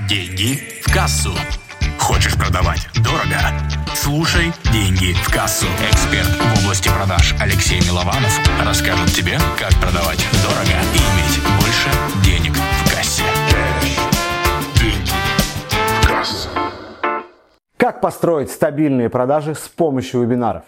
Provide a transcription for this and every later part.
Деньги в кассу. Хочешь продавать дорого? Слушай «Деньги в кассу». Эксперт в области продаж Алексей Милованов расскажет тебе, как продавать дорого и иметь больше денег в кассе. Деньги в кассу. Как построить стабильные продажи с помощью вебинаров?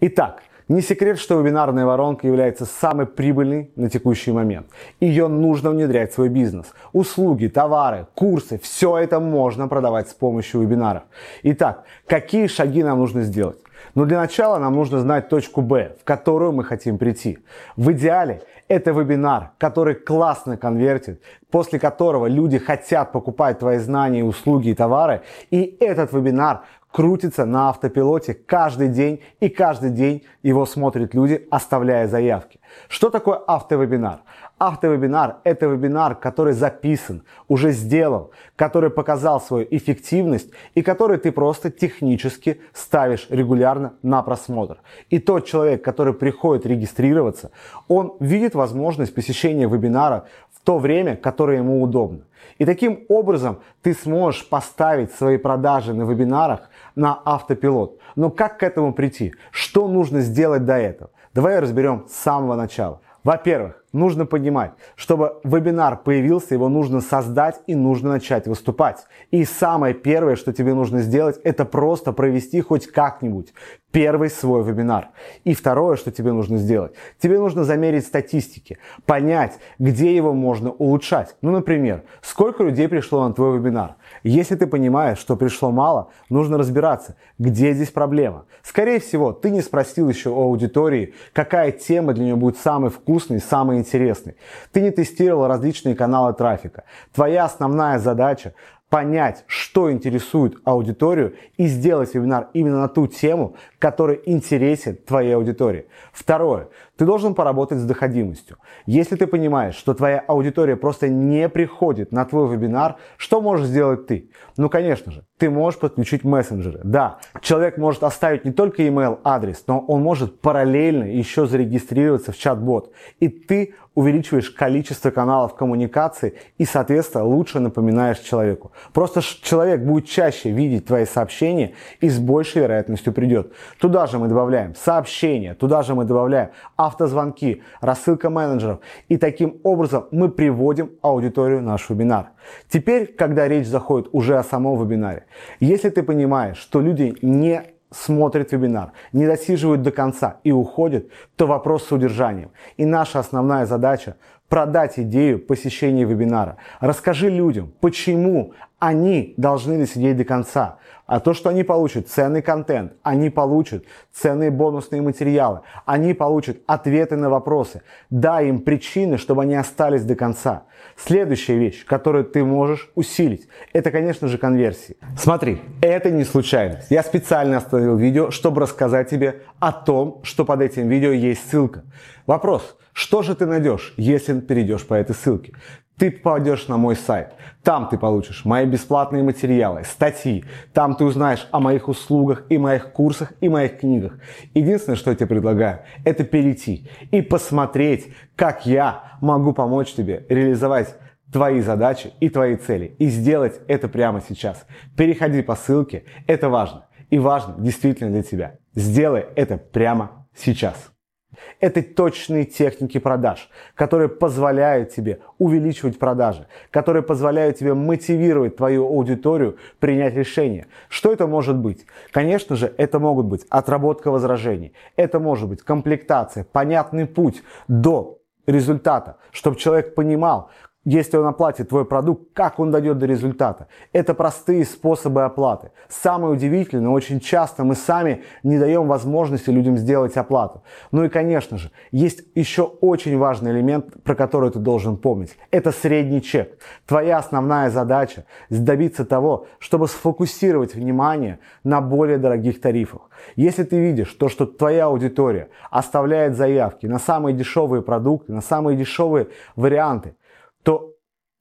Итак, не секрет, что вебинарная воронка является самой прибыльной на текущий момент. Ее нужно внедрять в свой бизнес. Услуги, товары, курсы, все это можно продавать с помощью вебинаров. Итак, какие шаги нам нужно сделать? Но для начала нам нужно знать точку Б, в которую мы хотим прийти. В идеале это вебинар, который классно конвертит, после которого люди хотят покупать твои знания, услуги и товары. И этот вебинар крутится на автопилоте каждый день, и каждый день его смотрят люди, оставляя заявки. Что такое автовебинар? Автовебинар – это вебинар, который записан, уже сделан, который показал свою эффективность и который ты просто технически ставишь регулярно на просмотр. И тот человек, который приходит регистрироваться, он видит возможность посещения вебинара в то время, которое ему удобно. И таким образом ты сможешь поставить свои продажи на вебинарах на автопилот. Но как к этому прийти? Что нужно сделать до этого? Давай разберем с самого начала. Во-первых, нужно понимать, чтобы вебинар появился, его нужно создать и нужно начать выступать. И самое первое, что тебе нужно сделать, это просто провести хоть как-нибудь первый свой вебинар. И второе, что тебе нужно сделать, тебе нужно замерить статистики, понять, где его можно улучшать. Ну, например, сколько людей пришло на твой вебинар. Если ты понимаешь, что пришло мало, нужно разбираться, где здесь проблема. Скорее всего, ты не спросил еще у аудитории, какая тема для нее будет самой вкусной, самой интересной. Ты не тестировал различные каналы трафика. Твоя основная задача понять, что интересует аудиторию и сделать вебинар именно на ту тему, которая интересен твоей аудитории. Второе. Ты должен поработать с доходимостью. Если ты понимаешь, что твоя аудитория просто не приходит на твой вебинар, что можешь сделать ты? Ну, конечно же, ты можешь подключить мессенджеры. Да, человек может оставить не только email адрес, но он может параллельно еще зарегистрироваться в чат-бот. И ты увеличиваешь количество каналов коммуникации и, соответственно, лучше напоминаешь человеку. Просто человек будет чаще видеть твои сообщения и с большей вероятностью придет. Туда же мы добавляем сообщения, туда же мы добавляем автозвонки, рассылка менеджеров. И таким образом мы приводим аудиторию в наш вебинар. Теперь, когда речь заходит уже о самом вебинаре, если ты понимаешь, что люди не смотрят вебинар, не досиживают до конца и уходят, то вопрос с удержанием. И наша основная задача продать идею посещения вебинара. Расскажи людям, почему они должны досидеть до конца. А то, что они получат ценный контент, они получат ценные бонусные материалы, они получат ответы на вопросы. Дай им причины, чтобы они остались до конца. Следующая вещь, которую ты можешь усилить, это, конечно же, конверсии. Смотри, это не случайность. Я специально остановил видео, чтобы рассказать тебе о том, что под этим видео есть ссылка. Вопрос, что же ты найдешь, если перейдешь по этой ссылке? Ты попадешь на мой сайт. Там ты получишь мои бесплатные материалы, статьи. Там ты узнаешь о моих услугах и моих курсах и моих книгах. Единственное, что я тебе предлагаю, это перейти и посмотреть, как я могу помочь тебе реализовать твои задачи и твои цели. И сделать это прямо сейчас. Переходи по ссылке. Это важно. И важно действительно для тебя. Сделай это прямо сейчас. Это точные техники продаж, которые позволяют тебе увеличивать продажи, которые позволяют тебе мотивировать твою аудиторию принять решение. Что это может быть? Конечно же, это могут быть отработка возражений, это может быть комплектация, понятный путь до результата, чтобы человек понимал, если он оплатит твой продукт, как он дойдет до результата? Это простые способы оплаты. Самое удивительное, очень часто мы сами не даем возможности людям сделать оплату. Ну и, конечно же, есть еще очень важный элемент, про который ты должен помнить. Это средний чек. Твоя основная задача добиться того, чтобы сфокусировать внимание на более дорогих тарифах. Если ты видишь то, что твоя аудитория оставляет заявки на самые дешевые продукты, на самые дешевые варианты, то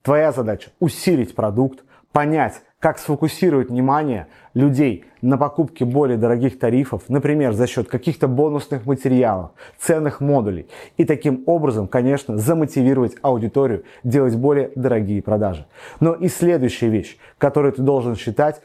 твоя задача усилить продукт, понять, как сфокусировать внимание людей на покупке более дорогих тарифов, например, за счет каких-то бонусных материалов, ценных модулей, и таким образом, конечно, замотивировать аудиторию делать более дорогие продажи. Но и следующая вещь, которую ты должен считать,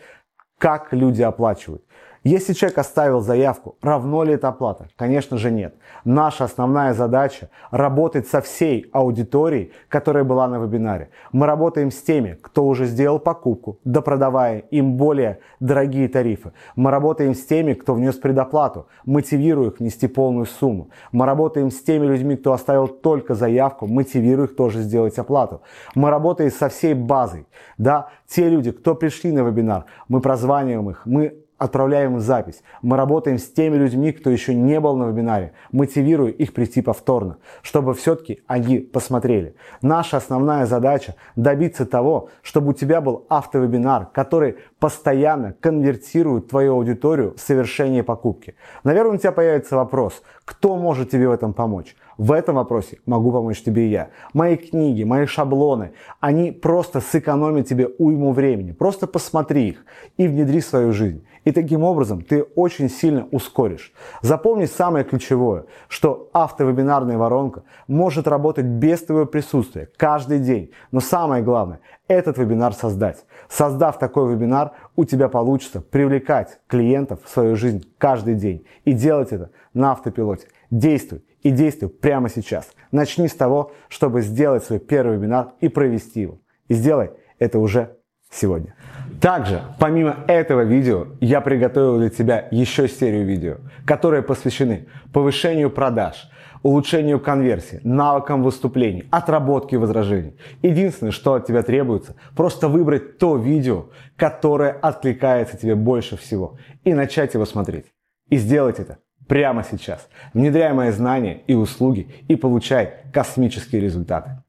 как люди оплачивают. Если человек оставил заявку, равно ли это оплата? Конечно же нет. Наша основная задача работать со всей аудиторией, которая была на вебинаре. Мы работаем с теми, кто уже сделал покупку, допродавая им более дорогие тарифы. Мы работаем с теми, кто внес предоплату, мотивируя их внести полную сумму. Мы работаем с теми людьми, кто оставил только заявку, мотивируя их тоже сделать оплату. Мы работаем со всей базой. Да, те люди, кто пришли на вебинар, мы прозваниваем их, мы отправляем запись. Мы работаем с теми людьми, кто еще не был на вебинаре, мотивируя их прийти повторно, чтобы все-таки они посмотрели. Наша основная задача добиться того, чтобы у тебя был автовебинар, который постоянно конвертирует твою аудиторию в совершение покупки. Наверное, у тебя появится вопрос, кто может тебе в этом помочь? В этом вопросе могу помочь тебе я. Мои книги, мои шаблоны, они просто сэкономят тебе уйму времени. Просто посмотри их и внедри в свою жизнь. И таким образом ты очень сильно ускоришь. Запомни самое ключевое, что автовебинарная воронка может работать без твоего присутствия каждый день. Но самое главное, этот вебинар создать. Создав такой вебинар, у тебя получится привлекать клиентов в свою жизнь каждый день. И делать это на автопилоте. Действуй и действуй прямо сейчас. Начни с того, чтобы сделать свой первый вебинар и провести его. И сделай это уже сегодня. Также, помимо этого видео, я приготовил для тебя еще серию видео, которые посвящены повышению продаж, улучшению конверсии, навыкам выступлений, отработке возражений. Единственное, что от тебя требуется, просто выбрать то видео, которое откликается тебе больше всего, и начать его смотреть. И сделать это прямо сейчас. Внедряй мои знания и услуги и получай космические результаты.